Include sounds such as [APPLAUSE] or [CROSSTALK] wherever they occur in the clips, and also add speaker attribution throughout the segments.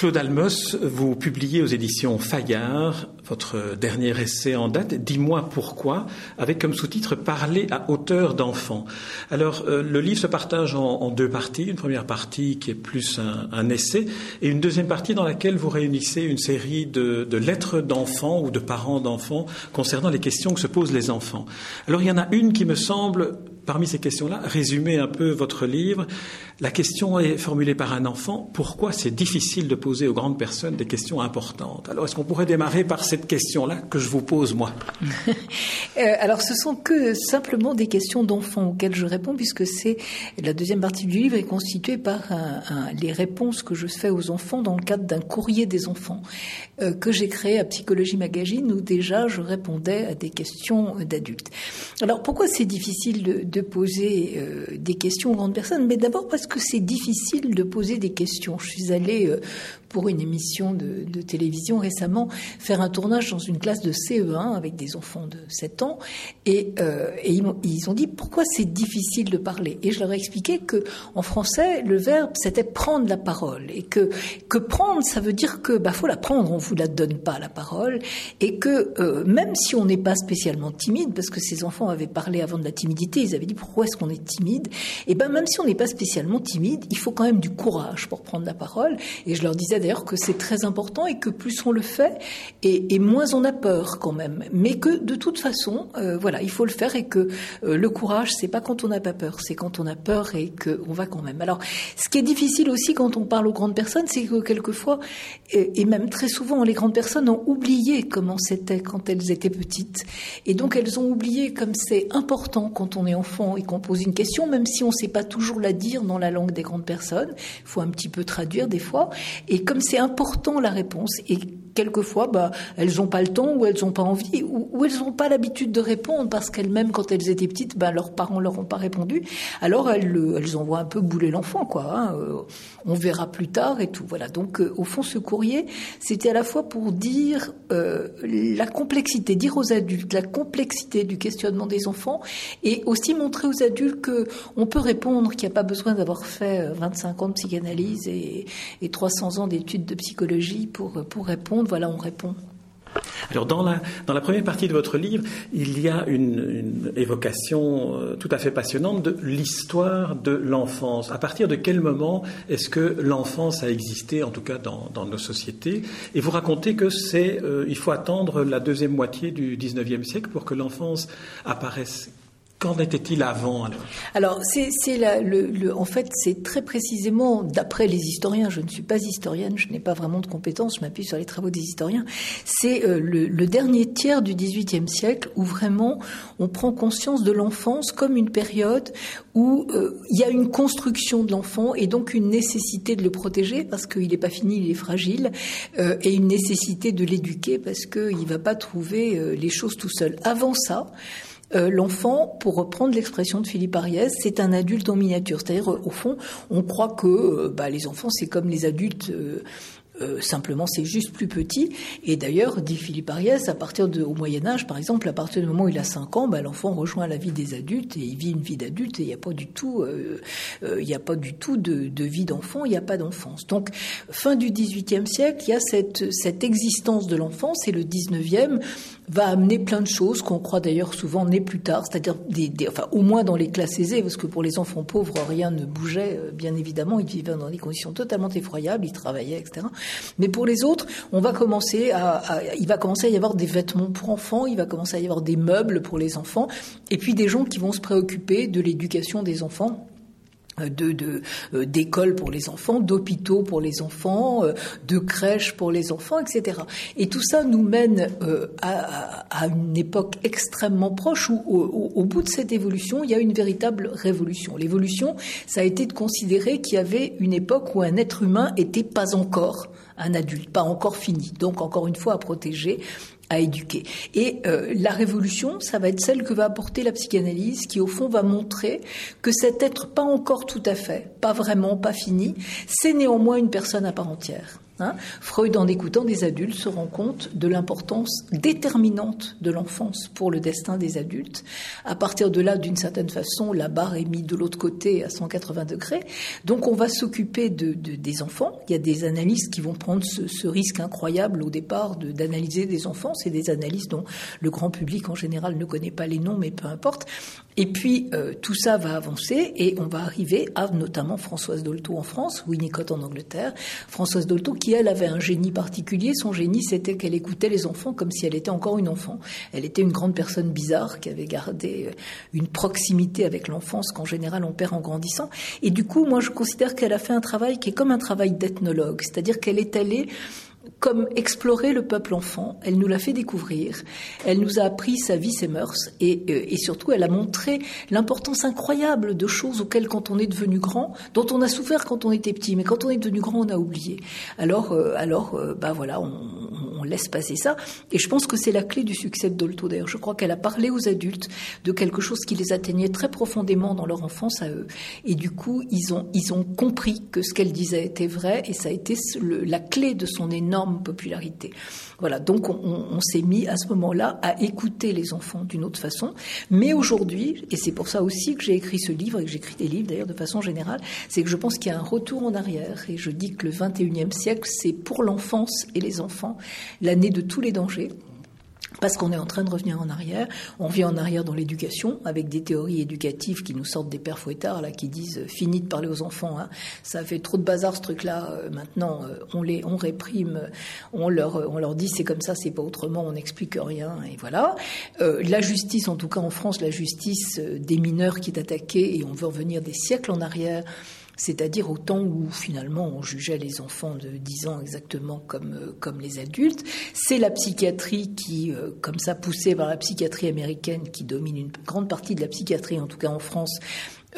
Speaker 1: Claude Almos, vous publiez aux éditions Fayard votre dernier essai en date, Dis-moi pourquoi, avec comme sous-titre Parler à hauteur d'enfant. Alors, euh, le livre se partage en, deux parties. Une première partie qui est plus un, essai, et une deuxième partie dans laquelle vous réunissez une série de, de lettres d'enfants ou de parents d'enfants concernant les questions que se posent les enfants. Alors, il y en a une qui me semble parmi ces questions-là, résumer un peu votre livre. La question est formulée par un enfant. Pourquoi c'est difficile de poser aux grandes personnes des questions importantes? Alors, est-ce qu'on pourrait démarrer par cette question-là que je vous pose, moi? [LAUGHS]
Speaker 2: Euh, Alors, ce sont que simplement des questions d'enfants auxquelles je réponds, puisque c'est la deuxième partie du livre est constituée par les réponses que je fais aux enfants dans le cadre d'un courrier des enfants euh, que j'ai créé à Psychologie Magazine, où déjà je répondais à des questions d'adultes. Alors, pourquoi c'est difficile de poser euh, des questions aux grandes personnes Mais d'abord parce que c'est difficile de poser des questions. Je suis allée euh, pour une émission de, de, télévision récemment faire un tournage dans une classe de CE1 avec des enfants de 7 ans. Et, euh, et ils, ils, ont dit pourquoi c'est difficile de parler? Et je leur ai expliqué que en français le verbe c'était prendre la parole. Et que que prendre ça veut dire que bah faut la prendre on vous la donne pas la parole. Et que euh, même si on n'est pas spécialement timide parce que ces enfants avaient parlé avant de la timidité ils avaient dit pourquoi est-ce qu'on est timide? Et ben même si on n'est pas spécialement timide il faut quand même du courage pour prendre la parole. Et je leur disais d'ailleurs que c'est très important et que plus on le fait, et, moins on a peur quand même. Mais que de toute façon, euh, voilà, il faut le faire et que euh, le courage, c'est pas quand on n'a pas peur, c'est quand on a peur et qu'on va quand même. Alors, ce qui est difficile aussi quand on parle aux grandes personnes, c'est que quelquefois, et, même très souvent, les grandes personnes ont oublié comment c'était quand elles étaient petites. Et donc, elles ont oublié comme c'est important quand on est enfant et qu'on pose une question, même si on ne sait pas toujours la dire dans la langue des grandes personnes. Il faut un petit peu traduire des fois. Et comme c'est important la réponse et quelquefois, bah, elles n'ont pas le temps ou elles n'ont pas envie ou, elles n'ont pas l'habitude de répondre parce qu'elles-mêmes, quand elles étaient petites, bah, leurs parents leur ont pas répondu. Alors elles, elles envoient un peu bouler l'enfant, quoi. Hein. Euh, on verra plus tard et tout. Voilà. Donc, euh, au fond, ce courrier, c'était à la fois pour dire euh, la complexité, dire aux adultes la complexité du questionnement des enfants et aussi montrer aux adultes que on peut répondre, qu'il n'y a pas besoin d'avoir fait 25 ans de psychanalyse et, et 300 ans d'études de psychologie pour, pour répondre voilà, on répond.
Speaker 1: Alors dans la, première partie de votre livre, il y a une, évocation euh, tout à fait passionnante de l'histoire de l'enfance. À partir de quel moment est-ce que l'enfance a existé, en tout cas dans, nos sociétés? Et vous racontez que c'est, euh, il faut attendre la deuxième moitié du XIXe siècle pour que l'enfance apparaisse Qu'en était-il avant alors?
Speaker 2: Alors, c'est, le, le, en fait, c'est très précisément, d'après les historiens, je ne suis pas historienne, je n'ai pas vraiment de compétences, je m'appuie sur les travaux des historiens, c'est euh, le, dernier tiers du XVIIIe siècle où vraiment on prend conscience de l'enfance comme une période où euh, il y a une construction de l'enfant et donc une nécessité de le protéger parce qu'il n'est pas fini, il est fragile, euh, et une nécessité de l'éduquer parce qu'il ne va pas trouver les choses tout seul. Avant ça, euh, l'enfant, pour reprendre l'expression de Philippe Ariès, c'est un adulte en miniature. C'est-à-dire, au fond, on croit que euh, bah, les enfants, c'est comme les adultes euh, euh, simplement, c'est juste plus petit. Et d'ailleurs, dit Philippe Ariès, à partir de, au Moyen Âge, par exemple, à partir du moment où il a 5 ans, bah, l'enfant rejoint la vie des adultes et il vit une vie d'adulte et il n'y a pas du tout, euh, euh, il n'y a pas du tout de, de vie d'enfant, il n'y a pas d'enfance. Donc, fin du XVIIIe siècle, il y a cette, cette existence de l'enfance et le XIXe va amener plein de choses qu'on croit d'ailleurs souvent nées plus tard, c'est-à-dire des, des, enfin, au moins dans les classes aisées, parce que pour les enfants pauvres, rien ne bougeait, bien évidemment, ils vivaient dans des conditions totalement effroyables, ils travaillaient, etc. Mais pour les autres, on va commencer à, il va commencer à y avoir des vêtements pour enfants, il va commencer à y avoir des meubles pour les enfants, et puis des gens qui vont se préoccuper de l'éducation des enfants de, euh, d'écoles pour les enfants, d'hôpitaux pour les enfants, euh, de crèches pour les enfants, etc. Et tout ça nous mène euh, à, à, une époque extrêmement proche où, au, au, bout de cette évolution, il y a une véritable révolution. L'évolution, ça a été de considérer qu'il y avait une époque où un être humain était pas encore un adulte, pas encore fini, donc encore une fois à protéger, à éduquer. Et euh, la révolution, ça va être celle que va apporter la psychanalyse, qui au fond va montrer que cet être pas encore tout à fait, pas vraiment, pas fini, c'est néanmoins une personne à part entière. Freud, en écoutant des adultes, se rend compte de l'importance déterminante de l'enfance pour le destin des adultes. À partir de là, d'une certaine façon, la barre est mise de l'autre côté à 180 degrés. Donc on va s'occuper de, des enfants. Il y a des analystes qui vont prendre ce, risque incroyable au départ d'analyser des enfants. C'est des analyses dont le grand public en général ne connaît pas les noms, mais peu importe. Et puis euh, tout ça va avancer et on va arriver à notamment Françoise Dolto en France, Winnicott en Angleterre. Françoise Dolto qui elle avait un génie particulier. Son génie c'était qu'elle écoutait les enfants comme si elle était encore une enfant. Elle était une grande personne bizarre qui avait gardé euh, une proximité avec l'enfance qu'en général on perd en grandissant. Et du coup, moi je considère qu'elle a fait un travail qui est comme un travail d'ethnologue, c'est-à-dire qu'elle est allée comme explorer le peuple enfant. Elle nous l'a fait découvrir. Elle nous a appris sa vie, ses mœurs, et, euh, et surtout, elle a montré l'importance incroyable de choses auxquelles, quand on est devenu grand, dont on a souffert quand on était petit, mais quand on est devenu grand, on a oublié. Alors, euh, alors, euh, bah voilà, on, on, laisse passer ça. Et je pense que c'est la clé du succès de Dolto. D'ailleurs, je crois qu'elle a parlé aux adultes de quelque chose qui les atteignait très profondément dans leur enfance à eux. Et du coup, ils ont, ils ont compris que ce qu'elle disait était vrai, et ça a été la clé de son énorme popularité. Voilà, donc on, s'est mis à ce moment-là à écouter les enfants d'une autre façon. Mais aujourd'hui, et c'est pour ça aussi que j'ai écrit ce livre et que j'écris des livres d'ailleurs de façon générale, c'est que je pense qu'il y a un retour en arrière. Et je dis que le 21e siècle, c'est pour l'enfance et les enfants l'année de tous les dangers parce qu'on est en train de revenir en arrière. On revient en arrière dans l'éducation, avec des théories éducatives qui nous sortent des pères fouettards, là, qui disent euh, fini de parler aux enfants, hein. ça fait trop de bazar ce truc-là, euh, maintenant euh, on les on réprime, on leur, on leur dit c'est comme ça, c'est pas autrement, on n'explique rien, et voilà. la justice, en tout cas en France, la justice des mineurs qui est attaquée, et on veut revenir des siècles en arrière, c'est-à-dire au temps où finalement on jugeait les enfants de 10 ans exactement comme, euh, comme les adultes. C'est la psychiatrie qui, euh, comme ça poussée par la psychiatrie américaine, qui domine une grande partie de la psychiatrie, en tout cas en France,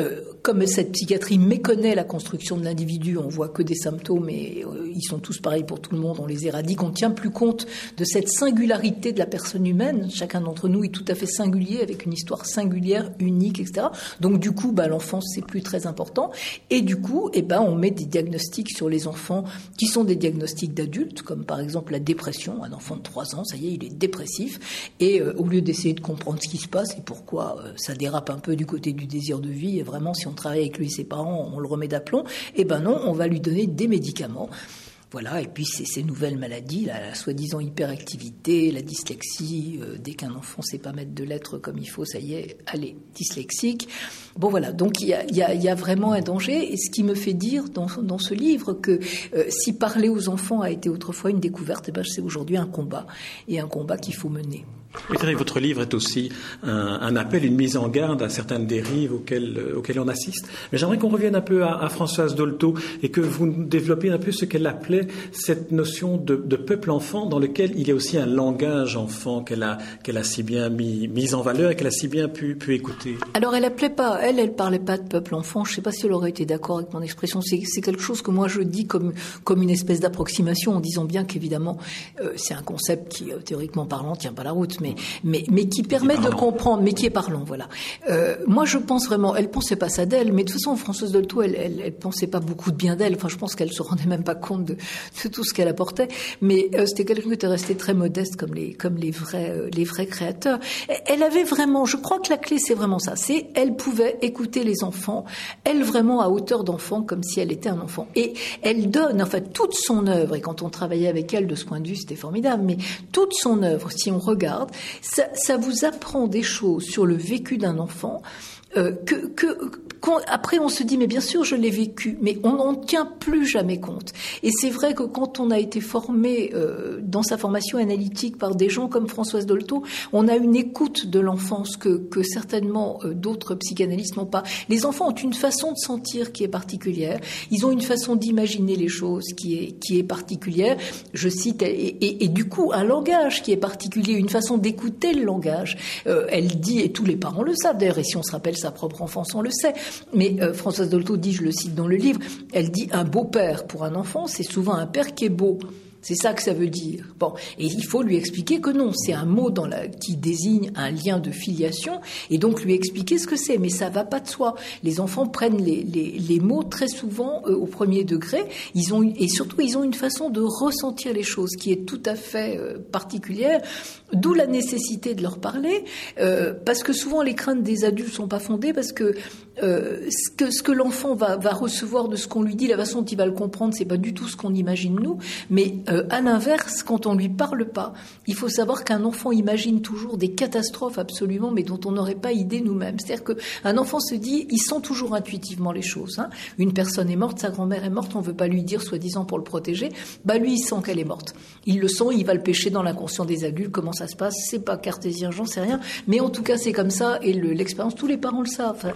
Speaker 2: euh, comme cette psychiatrie méconnaît la construction de l'individu, on voit que des symptômes et euh, ils sont tous pareils pour tout le monde, on les éradique, on tient plus compte de cette singularité de la personne humaine. Chacun d'entre nous est tout à fait singulier avec une histoire singulière, unique, etc. Donc du coup, bah, l'enfance c'est plus très important et du coup, eh ben, on met des diagnostics sur les enfants qui sont des diagnostics d'adultes, comme par exemple la dépression. Un enfant de 3 ans, ça y est, il est dépressif et euh, au lieu d'essayer de comprendre ce qui se passe et pourquoi ça dérape un peu du côté du désir de vie vraiment, si on travaille avec lui et ses parents, on le remet d'aplomb. Eh ben non, on va lui donner des médicaments. Voilà, et puis ces nouvelles maladies, la, soi-disant hyperactivité, la dyslexie, euh, dès qu'un enfant sait pas mettre de lettres comme il faut, ça y est, allez, dyslexique. Bon voilà, donc il y a, vraiment un danger, et ce qui me fait dire dans, ce livre que euh, si parler aux enfants a été autrefois une découverte, eh ben, c'est aujourd'hui un combat, et un combat qu'il faut mener.
Speaker 1: Oui, votre livre est aussi un, appel, une mise en garde à certaines dérives auxquelles, euh, auxquelles on assiste. Mais j'aimerais qu'on revienne un peu à, Françoise Dolto et que vous développiez un peu ce qu'elle appelait cette notion de, peuple enfant dans lequel il y a aussi un langage enfant qu'elle a, qu'elle a si bien mis, mis en valeur et qu'elle a si bien pu, pu écouter.
Speaker 2: Alors elle appelait pas, elle, elle parlait pas de peuple enfant. Je sais pas si elle aurait été d'accord avec mon expression. C'est, quelque chose que moi je dis comme, comme une espèce d'approximation en disant bien qu'évidemment euh, c'est un concept qui, euh, théoriquement parlant, tient pas la route mais, mais, mais qui permet de comprendre, mais qui est parlant, voilà. Euh, moi, je pense vraiment, elle pensait pas ça d'elle, mais de toute façon, Françoise Dolto, elle, elle, elle pensait pas beaucoup de bien d'elle. Enfin, je pense qu'elle se rendait même pas compte de, de tout ce qu'elle apportait. Mais euh, c'était quelqu'un qui était resté très modeste, comme les, comme les vrais, euh, les vrais créateurs. Elle avait vraiment, je crois que la clé, c'est vraiment ça. C'est, elle pouvait écouter les enfants, elle vraiment à hauteur d'enfant, comme si elle était un enfant. Et elle donne, en fait, toute son œuvre. Et quand on travaillait avec elle de ce point de vue, c'était formidable. Mais toute son œuvre, si on regarde, ça, vous apprend des choses sur le vécu d'un enfant euh, que après on se dit mais bien sûr je l'ai vécu, mais on n'en tient plus jamais compte. Et c'est vrai que quand on a été formé euh, dans sa formation analytique par des gens comme Françoise Dolto, on a une écoute de l'enfance que, que certainement euh, d'autres psychanalystes n'ont pas. Les enfants ont une façon de sentir qui est particulière. Ils ont une façon d'imaginer les choses qui est qui est particulière. Je cite et, et, et, du coup un langage qui est particulier, une façon d'écouter le langage. Euh, elle dit et tous les parents le savent d'ailleurs. Et si on se rappelle sa propre enfance, on le sait. Mais euh, Françoise Dolto dit, je le cite dans le livre, elle dit un beau père pour un enfant, c'est souvent un père qui est beau. C'est ça que ça veut dire. Bon, et il faut lui expliquer que non, c'est un mot dans la, qui désigne un lien de filiation, et donc lui expliquer ce que c'est. Mais ça va pas de soi. Les enfants prennent les, les, les mots très souvent euh, au premier degré. Ils ont et surtout ils ont une façon de ressentir les choses qui est tout à fait euh, particulière. D'où la nécessité de leur parler, euh, parce que souvent les craintes des adultes sont pas fondées, parce que euh, ce que, ce que l'enfant va, va, recevoir de ce qu'on lui dit, la façon dont il va le comprendre, c'est pas du tout ce qu'on imagine nous. Mais euh, à l'inverse, quand on lui parle pas, il faut savoir qu'un enfant imagine toujours des catastrophes absolument, mais dont on n'aurait pas idée nous-mêmes. C'est-à-dire qu'un enfant se dit, il sent toujours intuitivement les choses. Hein. Une personne est morte, sa grand-mère est morte, on veut pas lui dire, soi-disant pour le protéger. Bah lui, il sent qu'elle est morte. Il le sent, il va le pêcher dans l'inconscient des adultes. Comment ça se passe C'est pas cartésien, j'en sais rien. Mais en tout cas, c'est comme ça. Et l'expérience, tous les parents le savent.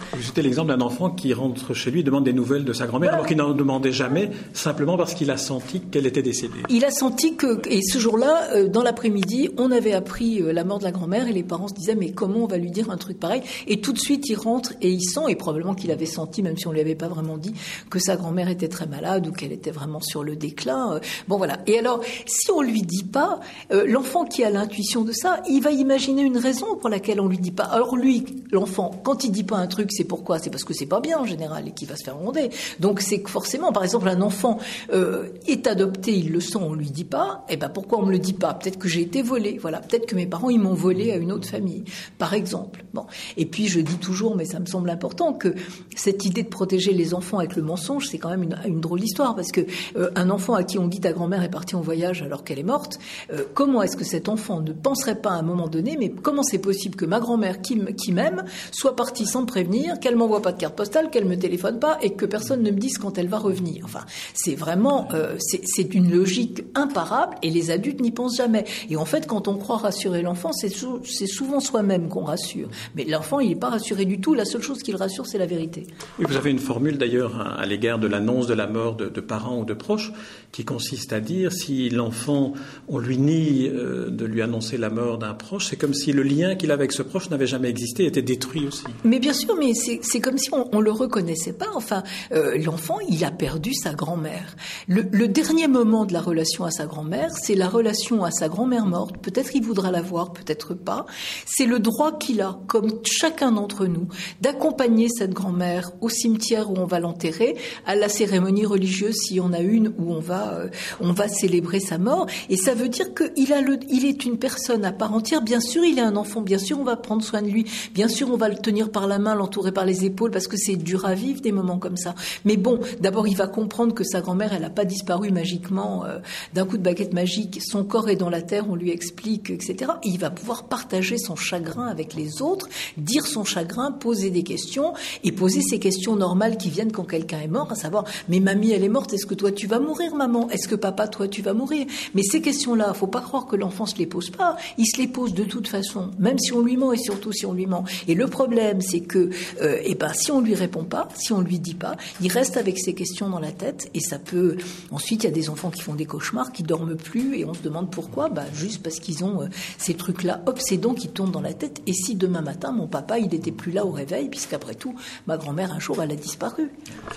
Speaker 1: L'exemple d'un enfant qui rentre chez lui et demande des nouvelles de sa grand-mère, alors qu'il n'en demandait jamais, simplement parce qu'il a senti qu'elle était décédée.
Speaker 2: Il a senti que, et ce jour-là, euh, dans l'après-midi, on avait appris euh, la mort de la grand-mère et les parents se disaient, mais comment on va lui dire un truc pareil? Et tout de suite, il rentre et il sent, et probablement qu'il avait senti, même si on ne lui avait pas vraiment dit, que sa grand-mère était très malade ou qu'elle était vraiment sur le déclin. Euh. Bon, voilà. Et alors, si on lui dit pas, l'enfant qui a l'intuition de ça, il va imaginer une raison pour laquelle on lui dit pas. Alors lui, l'enfant, quand il dit pas un truc, c'est pourquoi C'est parce que c'est pas bien en général et qui va se faire gronder. Donc c'est que forcément, par exemple, un enfant euh, est adopté, il le sent, on lui dit pas. Et eh ben pourquoi on me le dit pas? Peut-être que j'ai été volé. Voilà, peut-être que mes parents ils m'ont volé à une autre famille, par exemple. Bon. Et puis je dis toujours, mais ça me semble important que cette idée de protéger les enfants avec le mensonge, c'est quand même une, une drôle d'histoire parce que euh, un enfant à qui on dit ta grand-mère est partie en voyage alors qu'elle est morte, euh, comment est-ce que cet enfant ne penserait pas à un moment donné, mais comment c'est possible que ma grand-mère qui m'aime soit partie sans me prévenir, qu'elle m'envoie pas de carte postale, qu'elle me téléphone pas et que personne ne me dise quand elle va revenir. Enfin, c'est vraiment, euh, c'est une logique imparable et les adultes n'y pensent jamais. Et en fait, quand on croit rassurer l'enfant, c'est souvent soi-même qu'on rassure. Mais l'enfant, il n'est pas rassuré du tout. La seule chose qui le rassure, c'est la vérité.
Speaker 1: Oui, vous avez une formule d'ailleurs à l'égard de l'annonce de la mort de, parents ou de proches qui consiste à dire si l'enfant, on lui nie euh, de lui annoncer la mort d'un proche, c'est comme si le lien qu'il avait avec ce proche n'avait jamais existé, était détruit aussi.
Speaker 2: Mais bien sûr, mais c'est comme si on, on le reconnaissait pas. Enfin, euh, l'enfant, il a perdu sa grand-mère. Le, le, dernier moment de la relation à sa grand-mère, c'est la relation à sa grand-mère morte. Peut-être il voudra la voir, peut-être pas. C'est le droit qu'il a, comme chacun d'entre nous, d'accompagner cette grand-mère au cimetière où on va l'enterrer, à la cérémonie religieuse s'il y en a une où on va, euh, on va célébrer sa mort. Et ça veut dire qu'il a le, il est une personne à part entière. Bien sûr, il est un enfant. Bien sûr, on va prendre soin de lui. Bien sûr, on va le tenir par la main, l'entourer par les épaules, parce que c'est dur à vivre des moments comme ça. Mais bon, d'abord, il va comprendre que sa grand-mère, elle n'a pas disparu magiquement euh, d'un coup de baguette magique. Son corps est dans la terre, on lui explique, etc. Et il va pouvoir partager son chagrin avec les autres, dire son chagrin, poser des questions et poser ces questions normales qui viennent quand quelqu'un est mort, à savoir, mais mamie, elle est morte, est-ce que toi tu vas mourir, maman? Est-ce que papa, toi tu vas mourir? Mais ces questions-là, faut pas croire que l'enfant se les pose pas. Il se les pose de toute façon, même si on lui ment et surtout si on lui ment. Et le problème, c'est que, euh, si on lui répond pas, si on lui dit pas, il reste avec ces questions dans la tête et ça peut. Ensuite, il y a des enfants qui font des cauchemars, qui dorment plus et on se demande pourquoi. Bah, juste parce qu'ils ont euh, ces trucs-là obsédants qui tournent dans la tête. Et si demain matin, mon papa, il n'était plus là au réveil, puisqu'après tout, ma grand-mère, un jour, elle a disparu.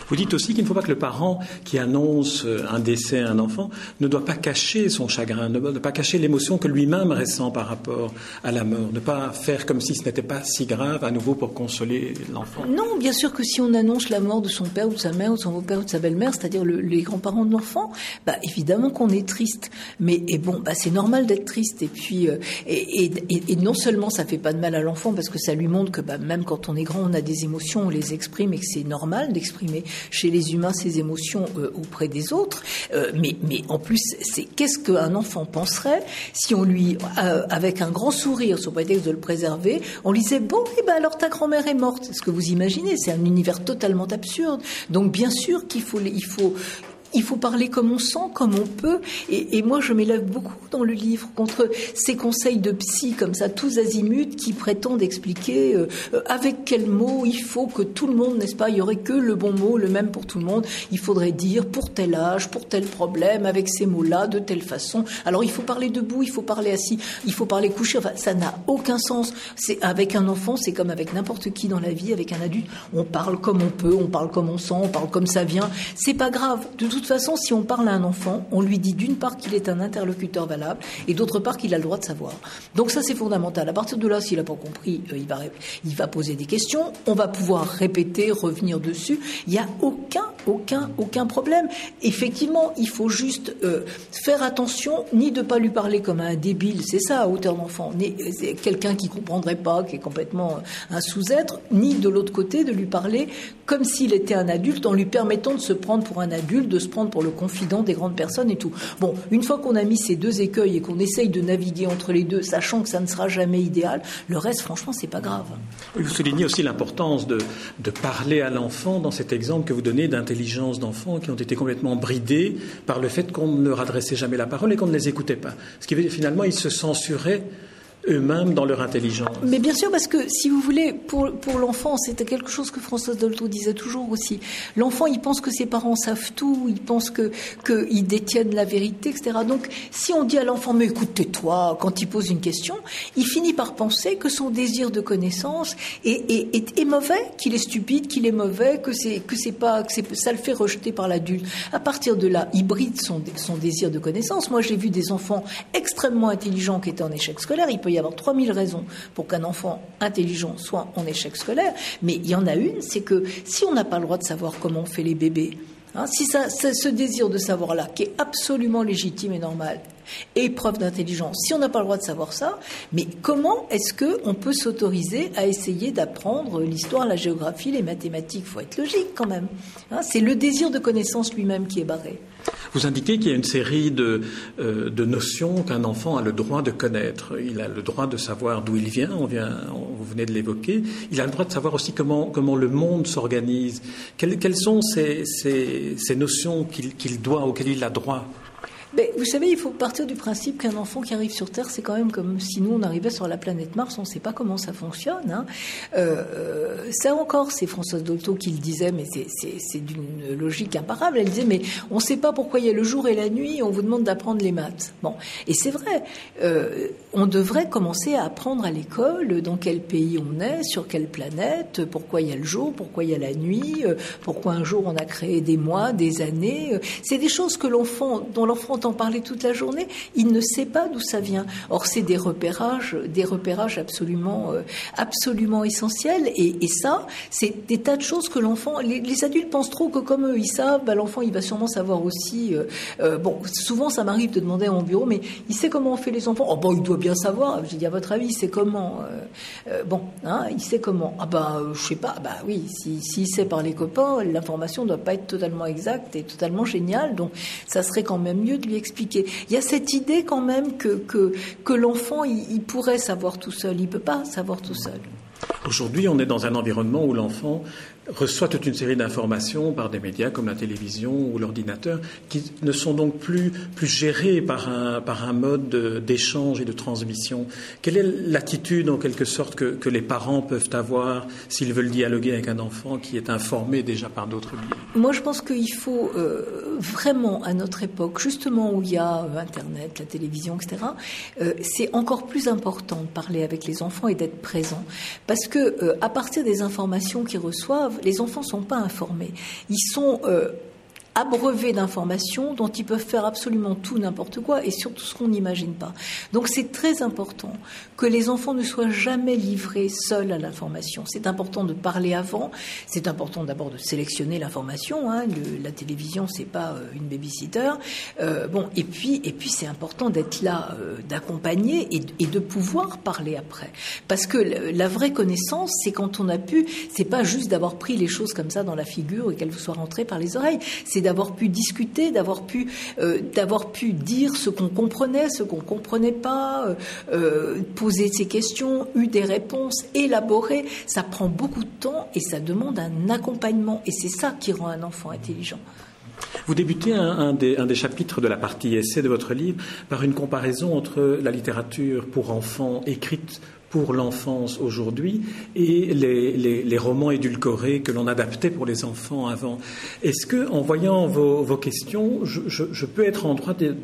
Speaker 1: Vous dites aussi qu'il ne faut pas que le parent qui annonce euh, un décès à un enfant ne doit pas cacher son chagrin, ne doit pas cacher l'émotion que lui-même ressent par rapport à la mort, ne pas faire comme si ce n'était pas si grave à nouveau pour consoler l'enfant.
Speaker 2: Non, bien sûr que si on annonce la mort de son père ou de sa mère ou de son beau-père ou de sa belle-mère, c'est-à-dire les grands-parents de l'enfant, bah, évidemment qu'on est triste. Mais et bon, bah, c'est normal d'être triste. Et puis, euh, et, non seulement ça fait pas de mal à l'enfant parce que ça lui montre que bah, même quand on est grand, on a des émotions, on les exprime et que c'est normal d'exprimer chez les humains ces émotions euh, auprès des autres. Euh, mais, mais en plus, c'est qu'est-ce qu'un enfant penserait si on lui, avec un grand sourire, sur prétexte de le préserver, on lui disait bon, et ben alors ta grand-mère est morte. Ce que vous C'est un univers totalement absurde. Donc bien sûr qu'il faut, il faut, il faut parler comme on sent, comme on peut. Et, et moi, je m'élève beaucoup dans le livre contre ces conseils de psy comme ça, tous azimuts, qui prétendent expliquer euh, avec quel mot il faut que tout le monde, n'est-ce pas, il y aurait que le bon mot, le même pour tout le monde. Il faudrait dire pour tel âge, pour tel problème, avec ces mots-là, de telle façon. Alors il faut parler debout, il faut parler assis, il faut parler couché. Ça n'a aucun sens. C'est avec un enfant, c'est comme avec n'importe qui dans la vie, avec un adulte. On parle comme on peut, on parle comme on sent, on parle comme ça vient. C'est pas grave. Toute façon, si on parle à un enfant, on lui dit d'une part qu'il est un interlocuteur valable et d'autre part qu'il a le droit de savoir. Donc ça, c'est fondamental. À partir de là, s'il n'a pas compris, euh, il, va, il va poser des questions. On va pouvoir répéter, revenir dessus. Il n'y a aucun, aucun, aucun problème. Effectivement, il faut juste euh, faire attention, ni de pas lui parler comme un débile, c'est ça, à hauteur d'enfant, euh, quelqu'un qui comprendrait pas, qui est complètement un sous-être, ni de l'autre côté de lui parler comme s'il était un adulte, en lui permettant de se prendre pour un adulte, de se prendre pour le confident des grandes personnes et tout. Bon, une fois qu'on a mis ces deux écueils et qu'on essaye de naviguer entre les deux, sachant que ça ne sera jamais idéal, le reste, franchement, c'est pas grave.
Speaker 1: Vous soulignez aussi l'importance de, de parler à l'enfant dans cet exemple que vous donnez d'intelligence d'enfants qui ont été complètement bridés par le fait qu'on ne leur adressait jamais la parole et qu'on ne les écoutait pas. Ce qui veut dire finalement, ils se censuraient eux-mêmes dans leur intelligence.
Speaker 2: Mais bien sûr, parce que si vous voulez, pour, pour l'enfant, c'était quelque chose que Françoise Dolto disait toujours aussi. L'enfant, il pense que ses parents savent tout, il pense que qu'ils détiennent la vérité, etc. Donc, si on dit à l'enfant, mais écoute, tais-toi, quand il pose une question, il finit par penser que son désir de connaissance est, est, mauvais, qu'il est stupide, qu'il est mauvais, que c'est que c'est pas que ça le fait rejeter par l'adulte. À partir de là, il bride son, son désir de connaissance. Moi, j'ai vu des enfants extrêmement intelligents qui étaient en échec scolaire. Il peut y avoir 3000 raisons pour qu'un enfant intelligent soit en échec scolaire, mais il y en a une, c'est que si on n'a pas le droit de savoir comment on fait les bébés, hein, si ça, ce désir de savoir-là, qui est absolument légitime et normal, et preuve d'intelligence. Si on n'a pas le droit de savoir ça, mais comment est-ce qu'on peut s'autoriser à essayer d'apprendre l'histoire, la géographie, les mathématiques? Il faut être logique quand même. Hein. c'est le désir de connaissance lui-même qui est barré.
Speaker 1: Vous indiquez qu'il y a une série de, euh, de notions qu'un enfant a le droit de connaître. Il a le droit de savoir d'où il vient, on vient vous venez de l'évoquer. Il a le droit de savoir aussi comment, le monde s'organise. Quelles, sont ces, notions qu'il qu doit, auxquelles il a droit?
Speaker 2: Vous savez, il faut partir du principe qu'un enfant qui arrive sur Terre, c'est quand même comme si nous on arrivait sur la planète Mars, on ne sait pas comment ça fonctionne. Hein. Euh, ça encore, c'est Françoise Dolto qui le disait, mais c'est d'une logique imparable. Elle disait, mais on ne sait pas pourquoi il y a le jour et la nuit, on vous demande d'apprendre les maths. Bon, et c'est vrai. Euh, on devrait commencer à apprendre à l'école dans quel pays on est, sur quelle planète, pourquoi il y a le jour, pourquoi il y a la nuit, euh, pourquoi un jour on a créé des mois, des années. C'est des choses que l'enfant, dont l'enfant entend parler toute la journée, il ne sait pas d'où ça vient. Or, c'est des repérages, des repérages absolument, euh, absolument essentiels. Et, ça, c'est des tas de choses que l'enfant, les, adultes pensent trop que comme eux, ils savent, bah, l'enfant, il va sûrement savoir aussi. Euh, euh, bon, souvent, ça m'arrive de demander à mon bureau, mais il sait comment on fait les enfants. Oh, bon, il doit bien savoir. J'ai dit, à votre avis, c'est comment Bon, hein, il sait comment. Ah, bah, je sais pas. Bah oui, s'il si, si sait par les copains, l'information ne doit pas être totalement exacte et totalement géniale. Donc, ça serait quand même mieux de expliquer. Il y a cette idée quand même que, que, l'enfant, il, pourrait savoir tout seul. Il peut pas savoir tout seul.
Speaker 1: Aujourd'hui, on est dans un environnement où l'enfant reçoit toute une série d'informations par des médias comme la télévision ou l'ordinateur, qui ne sont donc plus, plus gérés par un, par un mode d'échange et de transmission. Quelle est l'attitude, en quelque sorte, que, que, les parents peuvent avoir s'ils veulent dialoguer avec un enfant qui est informé déjà par d'autres biais?
Speaker 2: Moi, je pense qu'il faut euh, vraiment, à notre époque, justement où il y a euh, Internet, la télévision, etc., euh, c'est encore plus important de parler avec les enfants et d'être présent. Parce que, à partir des informations qu'ils reçoivent, les enfants ne sont pas informés. Ils sont euh, abreuvés d'informations dont ils peuvent faire absolument tout, n'importe quoi, et surtout ce qu'on n'imagine pas. Donc c'est très important que les enfants ne soient jamais livrés seuls à l'information. C'est important de parler avant, c'est important d'abord de sélectionner l'information. Hein. la télévision, c'est pas euh, une babysitter. Euh, bon, et puis, et puis c'est important d'être là, euh, d'accompagner et, et, de pouvoir parler après. Parce que la vraie connaissance, c'est quand on a pu, c'est pas juste d'avoir pris les choses comme ça dans la figure et qu'elles vous soient rentrées par les oreilles. C'est d'avoir pu discuter, d'avoir pu, euh, d'avoir pu dire ce qu'on comprenait, ce qu'on comprenait pas, euh, euh, poser ces questions, eu des réponses, élaborer. Ça prend beaucoup de temps et ça demande un accompagnement. Et c'est ça qui rend un enfant intelligent.
Speaker 1: Vous débutez un, un, des, un, des, chapitres de la partie essai de votre livre par une comparaison entre la littérature pour enfants écrite pour l'enfance aujourd'hui et les, romans édulcorés que l'on adaptait pour les enfants avant. Est-ce que, en voyant vos, questions, je, peux être en droit de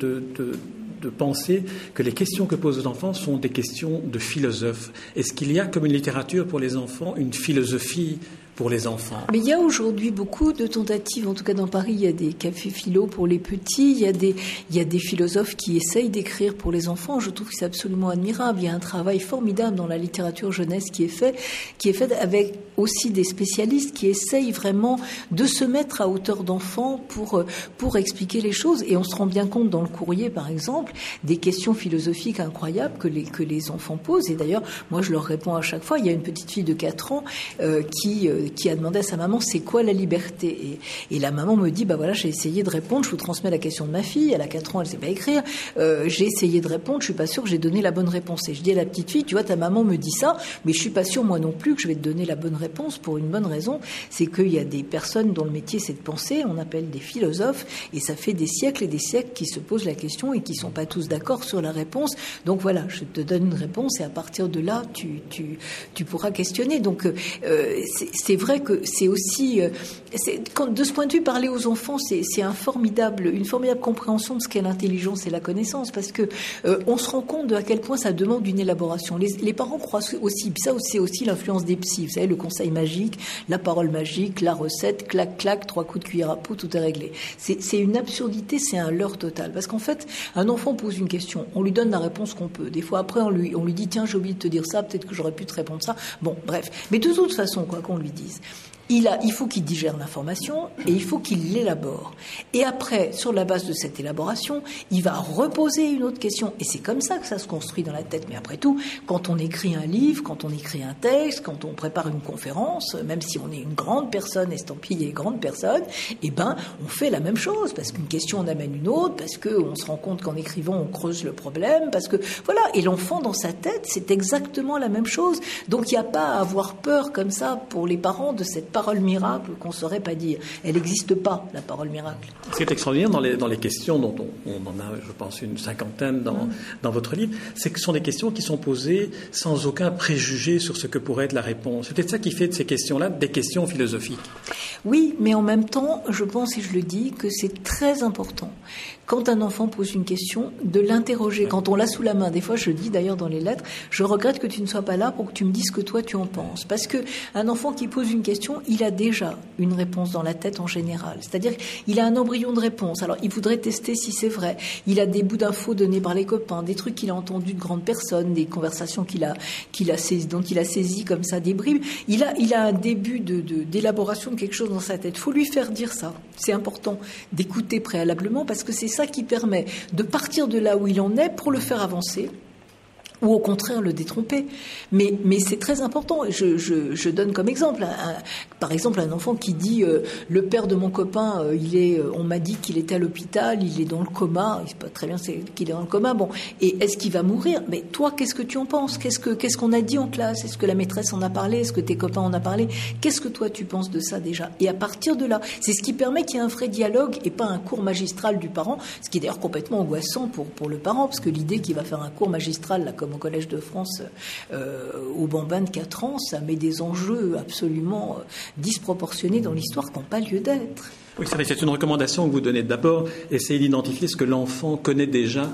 Speaker 1: de penser que les questions que posent les enfants sont des questions de philosophes? Est-ce qu'il y a, comme une littérature pour les enfants, une philosophie pour les enfants.
Speaker 2: Mais il y a aujourd'hui beaucoup de tentatives, en tout cas dans Paris, il y a des cafés philo pour les petits, il y a des, philosophes qui essayent d'écrire pour les enfants. Je trouve que c'est absolument admirable. Il y a un travail formidable dans la littérature jeunesse qui est fait, qui est fait avec aussi des spécialistes qui essayent vraiment de se mettre à hauteur d'enfants pour, pour expliquer les choses. Et on se rend bien compte dans le courrier, par exemple, des questions philosophiques incroyables que les, que les enfants posent. Et d'ailleurs, moi, je leur réponds à chaque fois. Il y a une petite fille de 4 ans euh, qui, euh, qui a demandé à sa maman c'est quoi la liberté? Et, et, la maman me dit bah voilà, j'ai essayé de répondre, je vous transmets la question de ma fille. Elle a 4 ans, elle sait pas écrire. Euh, j'ai essayé de répondre, je suis pas sûre que j'ai donné la bonne réponse. Et je dis à la petite fille, tu vois, ta maman me dit ça, mais je suis pas sûre moi non plus que je vais te donner la bonne réponse pour une bonne raison. C'est qu'il y a des personnes dont le métier c'est de penser, on appelle des philosophes, et ça fait des siècles et des siècles qui se posent la question et qui sont pas tous d'accord sur la réponse. Donc voilà, je te donne une réponse et à partir de là, tu, tu, tu pourras questionner. Donc euh, c'est vrai que c'est aussi, euh, de ce point de vue, parler aux enfants, c'est une formidable compréhension de ce qu'est l'intelligence et la connaissance, parce que euh, on se rend compte de à quel point ça demande une élaboration. Les, les parents croient aussi, ça c'est aussi l'influence des psys. Vous savez, le conseil magique, la parole magique, la recette, clac clac, trois coups de cuillère à peau, tout est réglé. C'est une absurdité, c'est un leurre total, parce qu'en fait, un enfant pose une question, on lui donne la réponse qu'on peut. Des fois après, on lui, on lui dit tiens, j'ai oublié de te dire ça, peut-être que j'aurais pu te répondre ça. Bon, bref. Mais de toute façon, quoi qu'on lui dise, disease. Il, a, il faut qu'il digère l'information et il faut qu'il l'élabore. Et après, sur la base de cette élaboration, il va reposer une autre question. Et c'est comme ça que ça se construit dans la tête. Mais après tout, quand on écrit un livre, quand on écrit un texte, quand on prépare une conférence, même si on est une grande personne estampillée grande personne, eh ben, on fait la même chose. Parce qu'une question en amène une autre, parce qu'on se rend compte qu'en écrivant, on creuse le problème, parce que, voilà. Et l'enfant, dans sa tête, c'est exactement la même chose. Donc, il n'y a pas à avoir peur comme ça pour les parents de cette parole miracle qu'on ne saurait pas dire. Elle n'existe pas, la parole miracle.
Speaker 1: Ce qui est extraordinaire dans les, dans les questions, dont on, en a, je pense, une cinquantaine dans, mm. dans votre livre, c'est que ce sont des questions qui sont posées sans aucun préjugé sur ce que pourrait être la réponse. C'est peut-être ça qui fait de ces questions-là des questions philosophiques.
Speaker 2: Oui, mais en même temps, je pense, et je le dis, que c'est très important quand un enfant pose une question, de l'interroger. Quand on l'a sous la main, des fois, je dis d'ailleurs dans les lettres, je regrette que tu ne sois pas là pour que tu me dises ce que toi tu en penses. Parce que un enfant qui pose une question, il a déjà une réponse dans la tête en général. C'est-à-dire, il a un embryon de réponse. Alors, il voudrait tester si c'est vrai. Il a des bouts d'infos donnés par les copains, des trucs qu'il a entendus de grandes personnes, des conversations qu'il a, qu'il a saisi, dont il a saisi comme ça des bribes. Il a, il a un début de, d'élaboration de quelque chose dans sa tête. Faut lui faire dire ça. C'est important d'écouter préalablement parce que c'est ça qui permet de partir de là où il en est pour le faire avancer ou au contraire le détromper. Mais, mais c'est très important. Je, je, je, donne comme exemple, par exemple, un enfant qui dit euh, le père de mon copain, euh, il est, euh, on m'a dit qu'il était à l'hôpital, il est dans le coma, il sait pas très bien qu'il est dans le coma. Bon, et est-ce qu'il va mourir? Mais toi, qu'est-ce que tu en penses? Qu'est-ce que qu'est-ce qu'on a dit en classe? Est-ce que la maîtresse en a parlé? Est-ce que tes copains en ont parlé? Qu'est-ce que toi tu penses de ça déjà? Et à partir de là, c'est ce qui permet qu'il y ait un vrai dialogue et pas un cours magistral du parent, ce qui est d'ailleurs complètement angoissant pour pour le parent, parce que l'idée qu'il va faire un cours magistral là, au Collège de France euh, au bambin de 4 ans, ça met des enjeux absolument euh, disproportionnés dans l'histoire qui n'ont pas lieu d'être.
Speaker 1: Oui, c'est une recommandation que vous donnez. D'abord, essayer d'identifier ce que l'enfant connaît déjà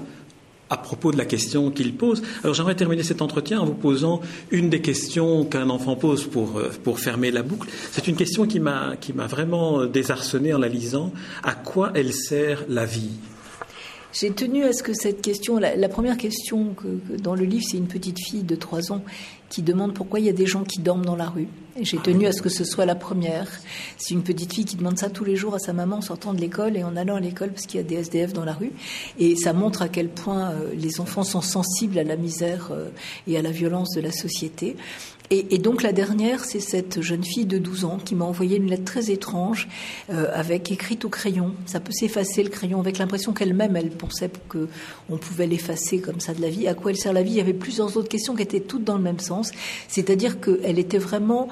Speaker 1: à propos de la question qu'il pose. Alors j'aimerais terminer cet entretien en vous posant une des questions qu'un enfant pose pour, euh, pour fermer la boucle. C'est une question qui m'a vraiment désarçonné en la lisant. À quoi elle sert la vie?
Speaker 2: J'ai tenu à ce que cette question, la, première question que, dans le livre, c'est une petite fille de 3 ans qui demande pourquoi il y a des gens qui dorment dans la rue. J'ai tenu à ce que ce soit la première. C'est une petite fille qui demande ça tous les jours à sa maman en sortant de l'école et en allant à l'école parce qu'il y a des SDF dans la rue. Et ça montre à quel point euh, les enfants sont sensibles à la misère euh, et à la violence de la société. Et, donc la dernière, c'est cette jeune fille de 12 ans qui m'a envoyé une lettre très étrange euh, avec écrite au crayon. Ça peut s'effacer le crayon avec l'impression qu'elle-même, elle pensait que on pouvait l'effacer comme ça de la vie. À quoi elle sert la vie? Il y avait plusieurs autres questions qui étaient toutes dans le même sens. C'est-à-dire qu'elle était vraiment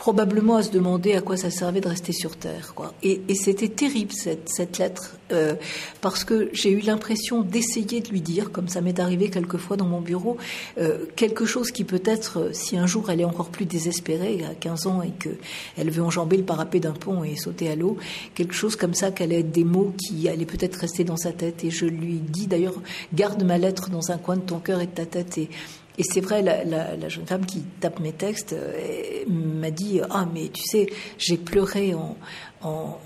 Speaker 2: probablement à se demander à quoi ça servait de rester sur Terre. Quoi. Et, c'était terrible cette, cette lettre, euh, parce que j'ai eu l'impression d'essayer de lui dire, comme ça m'est arrivé quelquefois dans mon bureau, euh, quelque chose qui peut-être, si un jour elle est encore plus désespérée, à 15 ans, et qu'elle veut enjamber le parapet d'un pont et sauter à l'eau, quelque chose comme ça, qu'elle ait des mots qui allaient peut-être rester dans sa tête. Et je lui dis d'ailleurs, garde ma lettre dans un coin de ton cœur et de ta tête et Et c'est vrai, la, jeune femme qui tape mes textes m'a dit ah mais tu sais j'ai pleuré en en,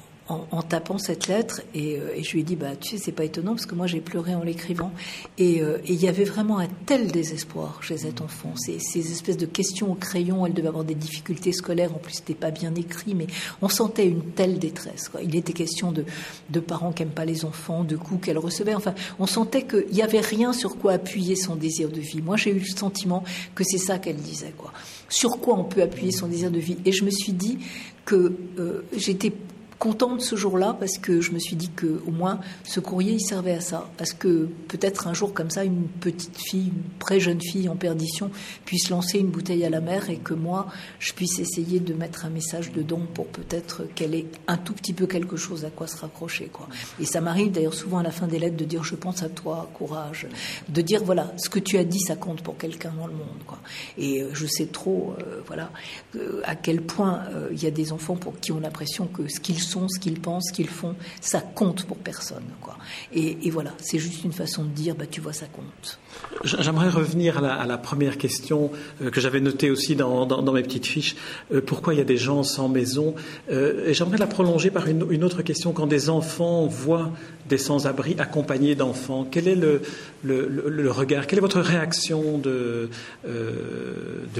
Speaker 2: tapant cette lettre euh, et, je lui ai dit bah tu sais c'est pas étonnant parce que moi j'ai pleuré en l'écrivant. Euh, et il y avait vraiment un tel désespoir chez cet enfant. Ces, ces espèces de questions au crayon elle devait avoir des difficultés scolaires. En plus c'était pas bien écrit mais on sentait une telle détresse quoi. il était question de, de parents qui aiment pas les enfants de coups qu'elle recevait. Enfin on sentait qu'il y avait rien sur quoi appuyer son désir de vie. Moi j'ai eu le sentiment que c'est ça qu'elle disait quoi. Sur quoi on peut appuyer son désir de vie. Et je me suis dit que euh, j'étais contente ce jour-là parce que je me suis dit que au moins ce courrier il servait à ça, parce que peut-être un jour comme ça une petite fille, une très jeune fille en perdition puisse lancer une bouteille à la mer et que moi je puisse essayer de mettre un message dedans pour peut-être qu'elle ait un tout petit peu quelque chose à quoi se raccrocher quoi. Et ça m'arrive d'ailleurs souvent à la fin des lettres de dire je pense à toi, courage, de dire voilà ce que tu as dit ça compte pour quelqu'un dans le monde quoi. Et euh, je sais trop euh, voilà euh, à quel point il y a des enfants pour qui ont l'impression que ce qu'ils sont ce qu'ils pensent, ce qu'ils font, ça compte pour personne. Et, voilà, c'est juste une façon de dire, bah, tu vois, ça compte.
Speaker 1: J'aimerais revenir à la, première question euh, que j'avais notée aussi dans, mes petites fiches. Euh, pourquoi il y a des gens sans maison euh, Et j'aimerais la prolonger par une, autre question. Quand des enfants voient des sans-abri accompagnés d'enfants, quel est le, regard Quelle est votre réaction de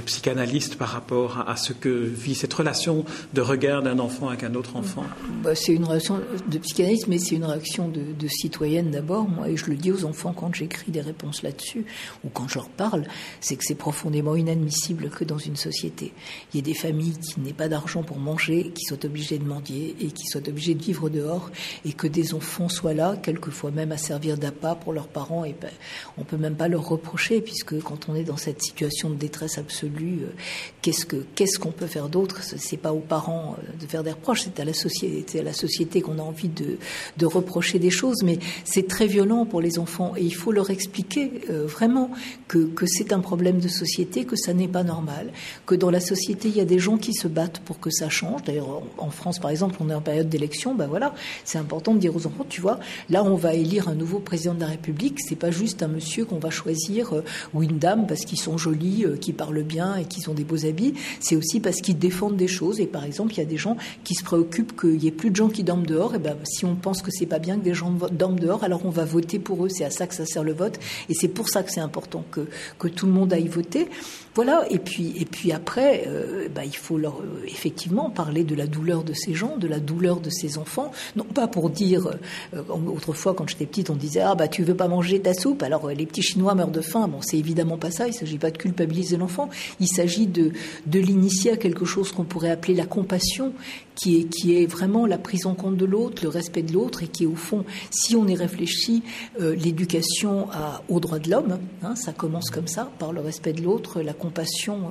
Speaker 1: psychanalyste par rapport à, ce que vit cette relation de regard d'un enfant avec un autre enfant?
Speaker 2: Bah, C'est une réaction de psychanalyste, mais c'est une réaction de, citoyenne d'abord. Moi, et je le dis aux enfants quand j'écris des réponses là-dessus ou quand je leur parle, c'est que c'est profondément inadmissible que dans une société, il y ait des familles qui n'aient pas d'argent pour manger, qui soient obligées de mendier et qui soient obligées de vivre dehors, et que des enfants soient là, quelquefois même à servir d'appât pour leurs parents, et ben, on peut même pas leur reprocher, puisque quand on est dans cette situation de détresse absolue, euh, qu'est-ce que qu'est-ce qu'on peut faire d'autre? C'est pas aux parents euh, de faire des reproches, c'est à la société, à la société qu'on a envie de, reprocher des choses, mais c'est très violent pour les enfants, et il faut leur expliquer euh, vraiment que, c'est un problème de société, que ça n'est pas normal, que dans la société il y a des gens qui se battent pour que ça change. D'ailleurs, en France, par exemple, on est en période d'élection, ben voilà, c'est important de dire aux enfants, tu vois, là on va élire un nouveau président de la République, c'est pas juste un monsieur qu'on va choisir euh, ou une dame parce qu'ils sont jolis, euh, qui parlent bien et qu'ils ont des beaux habits, c'est aussi parce qu'ils défendent des choses. Et par exemple, il y a des gens qui se préoccupent qu'il y ait plus de gens qui dorment dehors. Et ben, si on pense que c'est pas bien que des gens dorment dehors, alors on va voter pour eux. C'est à ça que ça sert le vote. Et c'est pour ça que c'est important que, que tout le monde aille voter. Voilà, et puis, et puis après, euh, bah, il faut leur, euh, effectivement parler de la douleur de ces gens, de la douleur de ces enfants, non pas pour dire, euh, autrefois quand j'étais petite, on disait, ah bah tu veux pas manger ta soupe, alors les petits Chinois meurent de faim, bon c'est évidemment pas ça, il s'agit pas de culpabiliser l'enfant, il s'agit de, de l'initier à quelque chose qu'on pourrait appeler la compassion, qui est, qui est vraiment la prise en compte de l'autre, le respect de l'autre, et qui est au fond, si on y réfléchit, l'éducation aux droits de l'homme, hein, ça commence comme ça, par le respect de l'autre, la compassion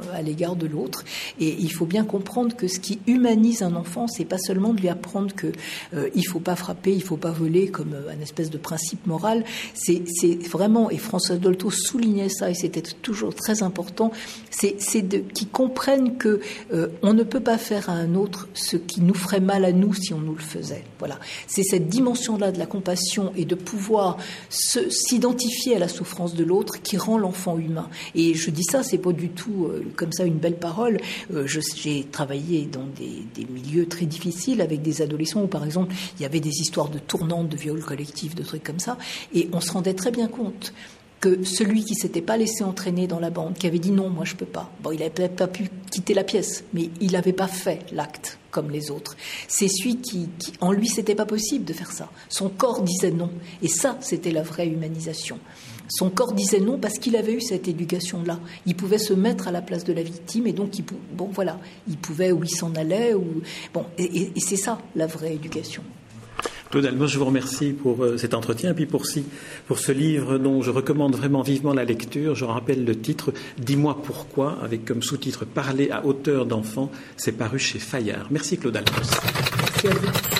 Speaker 2: euh, à l'égard de l'autre. Et il faut bien comprendre que ce qui humanise un enfant, c'est pas seulement de lui apprendre que euh, il faut pas frapper, il faut pas voler comme euh, un espèce de principe moral. C'est vraiment, et François Dolto soulignait ça, et c'était toujours très important, c'est qu'ils comprennent que on ne peut pas faire à un autre ce qui nous ferait mal à nous si on nous le faisait. Voilà, c'est cette dimension-là de la compassion et de pouvoir s'identifier à la souffrance de l'autre qui rend l'enfant humain. Et je dis ça, c'est pas du du tout euh, comme ça une belle parole. Euh, j'ai travaillé dans des, milieux très difficiles avec des adolescents où, par exemple, il y avait des histoires de tournantes, de viols collectifs, de trucs comme ça, et on se rendait très bien compte que celui qui s'était pas laissé entraîner dans la bande, qui avait dit non, moi je peux pas. Bon, il n'avait peut-être pas pu quitter la pièce, mais il n'avait pas fait l'acte comme les autres. C'est celui qui, qui, en lui, c'était pas possible de faire ça. Son corps disait non, et ça, c'était la vraie humanisation. Son corps disait non parce qu'il avait eu cette éducation-là. Il pouvait se mettre à la place de la victime et donc il, bon voilà, il pouvait où il s'en allait ou bon et, c'est ça la vraie éducation.
Speaker 1: Claude Almos, je vous remercie pour euh, cet entretien et puis pour, si, pour ce livre dont je recommande vraiment vivement la lecture. Je rappelle le titre Dis-moi pourquoi, avec comme sous-titre Parler à hauteur d'enfant. C'est paru chez Fayard. Merci Claude Almos. Merci à vous.